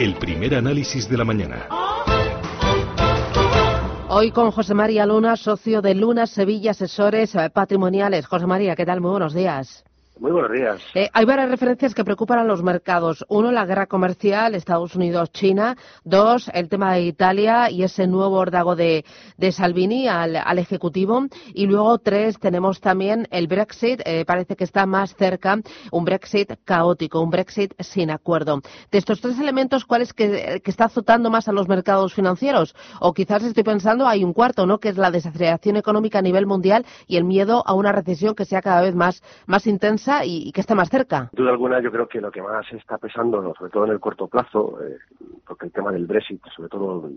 El primer análisis de la mañana. Hoy con José María Luna, socio de Luna Sevilla Asesores Patrimoniales. José María, ¿qué tal? Muy buenos días. Muy buenos días. Eh, hay varias referencias que preocupan a los mercados. Uno, la guerra comercial Estados Unidos-China. Dos, el tema de Italia y ese nuevo órdago de, Salvini al, al, Ejecutivo. Y luego, tres, tenemos también el Brexit. Eh, parece que está más cerca. Un Brexit caótico, un Brexit sin acuerdo. De estos tres elementos, ¿cuál es que, que está azotando más a los mercados financieros? O quizás estoy pensando, hay un cuarto, ¿no? Que es la desaceleración económica a nivel mundial y el miedo a una recesión que sea cada vez más intensa y, que esté más cerca. Duda alguna, yo creo que lo que más está pesando, sobre todo en el corto plazo, eh, porque el tema del Brexit, sobre todo,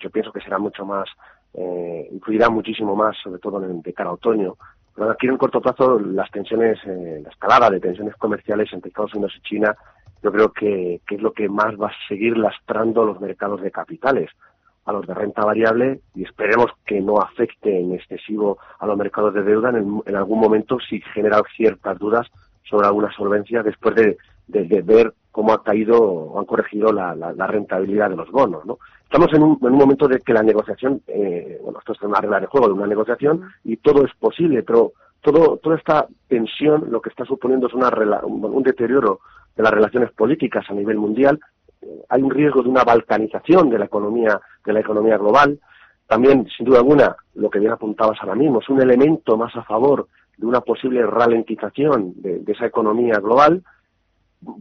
yo pienso que será mucho más, eh, influirá muchísimo más, sobre todo en, de cara a otoño. Pero aquí en el corto plazo, las tensiones, eh, la escalada de tensiones comerciales entre Estados Unidos y China, yo creo que, que es lo que más va a seguir lastrando los mercados de capitales a los de renta variable y esperemos que no afecte en excesivo a los mercados de deuda en, en algún momento si genera ciertas dudas sobre alguna solvencia después de, de, de, ver cómo ha caído o han corregido la, la, la rentabilidad de los bonos. ¿no? Estamos en un, en un, momento de que la negociación, eh, bueno, esto es una regla de juego de una negociación y todo es posible, pero todo, toda esta tensión lo que está suponiendo es una, un, un deterioro de las relaciones políticas a nivel mundial hay un riesgo de una balcanización de la economía de la economía global también sin duda alguna lo que bien apuntabas ahora mismo es un elemento más a favor de una posible ralentización de, esa economía global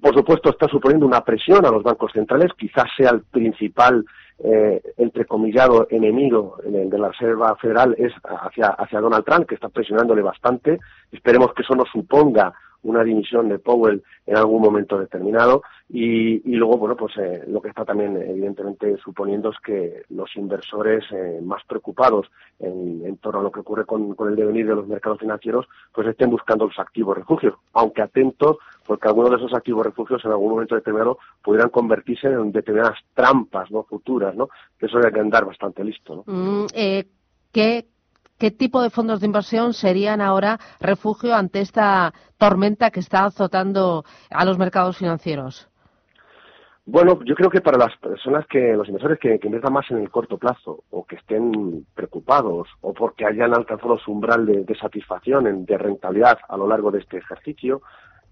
por supuesto está suponiendo una presión a los bancos centrales quizás sea el principal eh, entrecomillado enemigo de la Reserva Federal es hacia, hacia Donald Trump, que está presionándole bastante. Esperemos que eso no suponga una dimisión de Powell en algún momento determinado. Y, luego bueno pues eh, lo que está también evidentemente suponiendo es que los inversores eh, más preocupados en, en, torno a lo que ocurre con, con, el devenir de los mercados financieros pues estén buscando los activos refugios. Aunque atentos porque algunos de esos activos refugios en algún momento determinado pudieran convertirse en determinadas trampas no futuras no que eso hay que andar bastante listo ¿no? Mm, eh, ¿qué, ¿Qué tipo de fondos de inversión serían ahora refugio ante esta tormenta que está azotando a los mercados financieros? Bueno, yo creo que para las personas que, los inversores que, que, inviertan más en el corto plazo o que estén preocupados o porque hayan alcanzado su umbral de, satisfacción, de rentabilidad a lo largo de este ejercicio,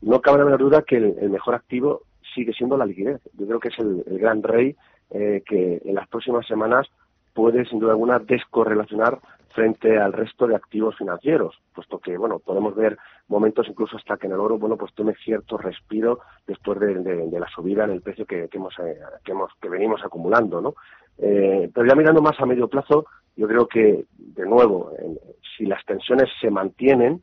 no cabe la menor duda que el, mejor activo sigue siendo la liquidez. Yo creo que es el, el gran rey eh, que en las próximas semanas puede, sin duda alguna, descorrelacionar frente al resto de activos financieros, puesto que, bueno, podemos ver momentos incluso hasta que en el oro, bueno, pues tome cierto respiro después de, la subida en el precio que, que hemos, eh, que, hemos, que venimos acumulando, ¿no? Eh, pero ya mirando más a medio plazo, yo creo que, de nuevo, eh, si las tensiones se mantienen,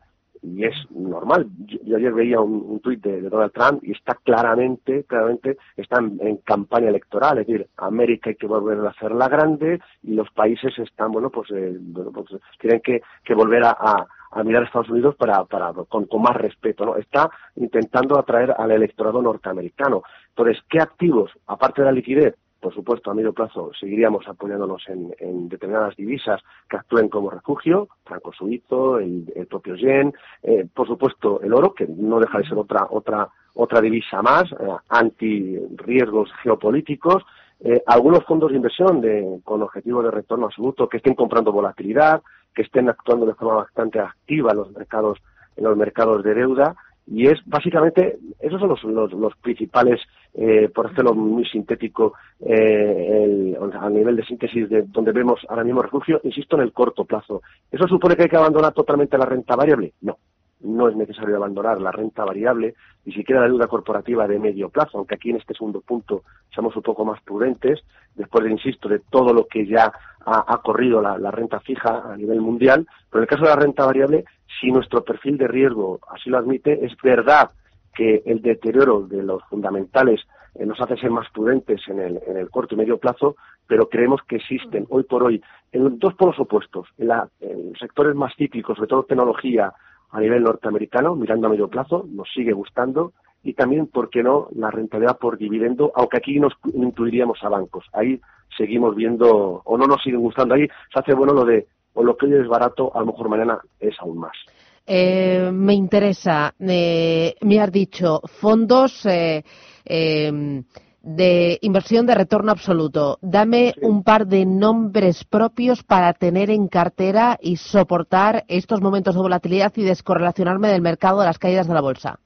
y es normal. Yo, yo ayer veía un, un tuit de, Donald Trump y está claramente, claramente, está en, campaña electoral, es decir, América hay que volver a hacerla grande y los países están, bueno, pues, eh, pues tienen que, que volver a, mirar a Estados Unidos para, para con, con, más respeto, ¿no? Está intentando atraer al electorado norteamericano. Entonces, ¿qué activos, aparte de la liquidez, por supuesto, a medio plazo seguiríamos apoyándonos en, en, determinadas divisas que actúen como refugio, franco suizo, el, propio yen, eh, por supuesto el oro, que no deja de ser otra, otra, otra divisa más, eh, anti riesgos geopolíticos, eh, algunos fondos de inversión de, con objetivo de retorno absoluto que estén comprando volatilidad, que estén actuando de forma bastante activa en los mercados, en los mercados de deuda, y es básicamente, esos son los, los, los principales, eh, por hacerlo muy sintético, eh, el, a nivel de síntesis de donde vemos ahora mismo refugio, insisto, en el corto plazo. ¿Eso supone que hay que abandonar totalmente la renta variable? No, no es necesario abandonar la renta variable, ni siquiera la deuda corporativa de medio plazo, aunque aquí en este segundo punto seamos un poco más prudentes, después de, insisto, de todo lo que ya ha, corrido la, renta fija a nivel mundial. Pero en el caso de la renta variable, si nuestro perfil de riesgo así lo admite, es verdad que el deterioro de los fundamentales eh, nos hace ser más prudentes en el, en el corto y medio plazo, pero creemos que existen hoy por hoy en dos polos opuestos, en, la, en sectores más cíclicos, sobre todo tecnología a nivel norteamericano, mirando a medio plazo, nos sigue gustando, y también, ¿por qué no?, la rentabilidad por dividendo, aunque aquí nos incluiríamos a bancos. Ahí seguimos viendo, o no nos siguen gustando, ahí se hace bueno lo de, o lo que hoy es barato, a lo mejor mañana es aún más. Eh, me interesa, eh, me has dicho, fondos eh, em, de inversión de retorno absoluto. Dame un par de nombres propios para tener en cartera y soportar estos momentos de volatilidad y descorrelacionarme del mercado de las caídas de la bolsa.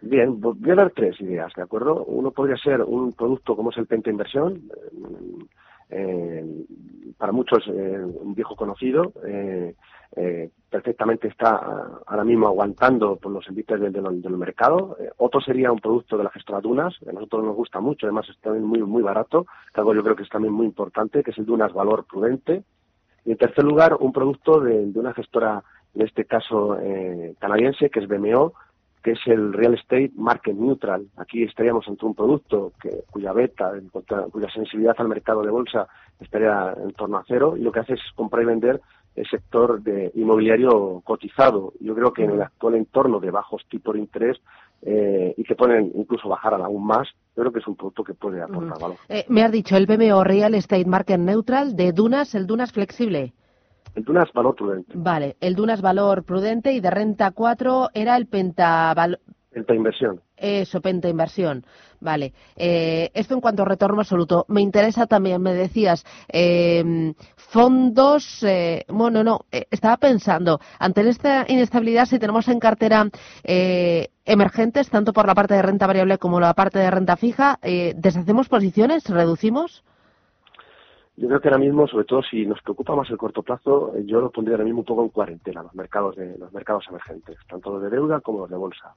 Bien, voy a dar tres ideas, ¿de acuerdo? Uno podría ser un producto como es el Penta Inversión, para muchos un viejo conocido, eh, perfectamente está ah, ahora mismo aguantando por los envites del, mercado. Eh, otro sería un producto de la gestora Dunas, a nosotros nos gusta mucho, además es también muy, muy barato, que algo yo creo que es también muy importante, que es el Dunas Valor Prudente. Y en tercer lugar, un producto de, una gestora, en este caso eh, canadiense, que es BMO, que es el Real Estate Market Neutral. Aquí estaríamos ante un producto que, cuya beta, cuya sensibilidad al mercado de bolsa estaría en torno a cero y lo que hace es comprar y vender el sector de inmobiliario cotizado. Yo creo que en el actual entorno de bajos tipos de interés eh, y que pueden incluso bajar aún más, yo creo que es un producto que puede aportar valor. Eh, me has dicho el BMO Real Estate Market Neutral de Dunas, el Dunas flexible. El Dunas Valor Prudente. Vale, el Dunas Valor Prudente y de renta 4 era el Penta... Penta Inversión. Eso, Penta Inversión. Vale. Eh, esto en cuanto a retorno absoluto. Me interesa también, me decías, eh, fondos. Eh, bueno, no, eh, estaba pensando, ante esta inestabilidad, si tenemos en cartera eh, emergentes, tanto por la parte de renta variable como la parte de renta fija, ¿deshacemos posiciones? ¿Reducimos? Yo creo que ahora mismo, sobre todo si nos preocupa más el corto plazo, yo lo pondría ahora mismo un poco en cuarentena, los mercados de los mercados emergentes, tanto los de deuda como los de bolsa.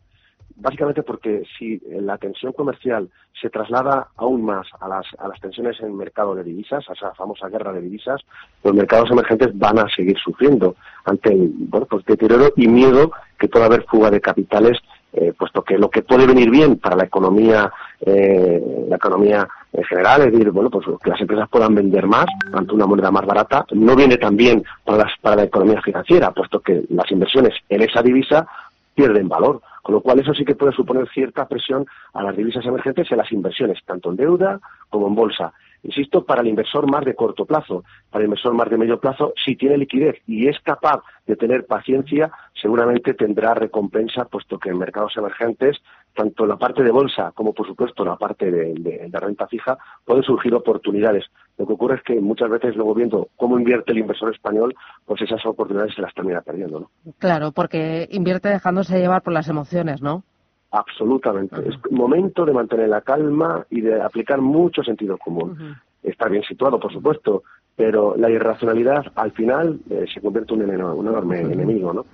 Básicamente porque si la tensión comercial se traslada aún más a las, a las tensiones en el mercado de divisas, a esa famosa guerra de divisas, los mercados emergentes van a seguir sufriendo ante el bueno, pues deterioro y miedo que pueda haber fuga de capitales, eh, puesto que lo que puede venir bien para la economía, eh, la economía en general, es decir, bueno, pues que las empresas puedan vender más ante una moneda más barata, no viene tan bien para, las, para la economía financiera, puesto que las inversiones en esa divisa pierden valor. Con lo cual eso sí que puede suponer cierta presión a las divisas emergentes y a las inversiones, tanto en deuda como en bolsa. Insisto, para el inversor más de corto plazo, para el inversor más de medio plazo, si tiene liquidez y es capaz de tener paciencia, seguramente tendrá recompensa, puesto que en mercados emergentes, tanto la parte de bolsa como, por supuesto, la parte de, renta fija, pueden surgir oportunidades. Lo que ocurre es que muchas veces, luego viendo cómo invierte el inversor español, pues esas oportunidades se las termina perdiendo. ¿no? Claro, porque invierte dejándose llevar por las emociones, ¿no? Absolutamente. Es momento de mantener la calma y de aplicar mucho sentido común. Está bien situado, por supuesto, pero la irracionalidad al final eh, se convierte en un, enorme enemigo. ¿no?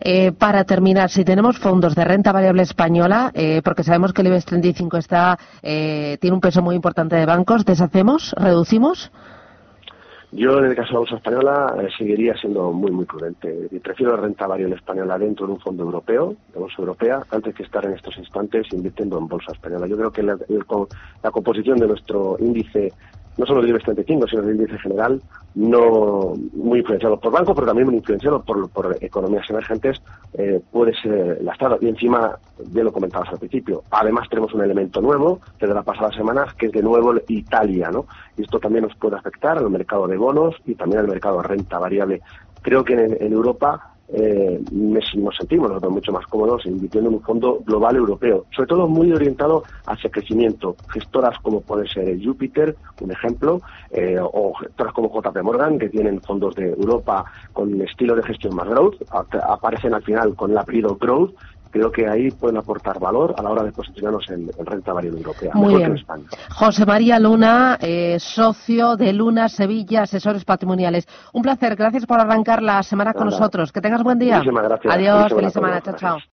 Eh, para terminar, si tenemos fondos de renta variable española, eh, porque sabemos que el IBEX 35 está, tiene un peso muy importante de bancos, ¿deshacemos? ¿Reducimos? Yo, en el caso de la bolsa española, eh, seguiría siendo muy, muy prudente. Prefiero la renta variable española dentro de un fondo europeo, de bolsa europea, antes que estar en estos instantes invirtiendo en bolsa española. Yo creo que la, la composición de nuestro índice no solo del IBEX 35, sino del índice general, no muy influenciado por bancos, pero también muy influenciado por, economías emergentes, eh, puede ser lastrado. Y encima, ya lo comentabas al principio, además tenemos un elemento nuevo desde la pasada semana, que es de nuevo Italia, ¿no? Y esto también nos puede afectar al mercado de bonos y también al mercado de renta variable. Creo que en Europa eh, nos sentimos nosotros mucho más cómodos invirtiendo en un fondo global europeo, sobre todo muy orientado hacia crecimiento. Gestoras como puede ser Jupiter, un ejemplo, eh, o gestoras como JP Morgan, que tienen fondos de Europa con estilo de gestión más growth, aparecen al final con el apellido growth creo que ahí pueden aportar valor a la hora de posicionarnos en, renta variable europea, Muy mejor bien. que en España. José María Luna, eh, socio de Luna Sevilla, asesores patrimoniales. Un placer, gracias por arrancar la semana con nosotros. Que tengas buen día. Muchísimas gracias. Adiós, Feliz semana todos. Chao, chao.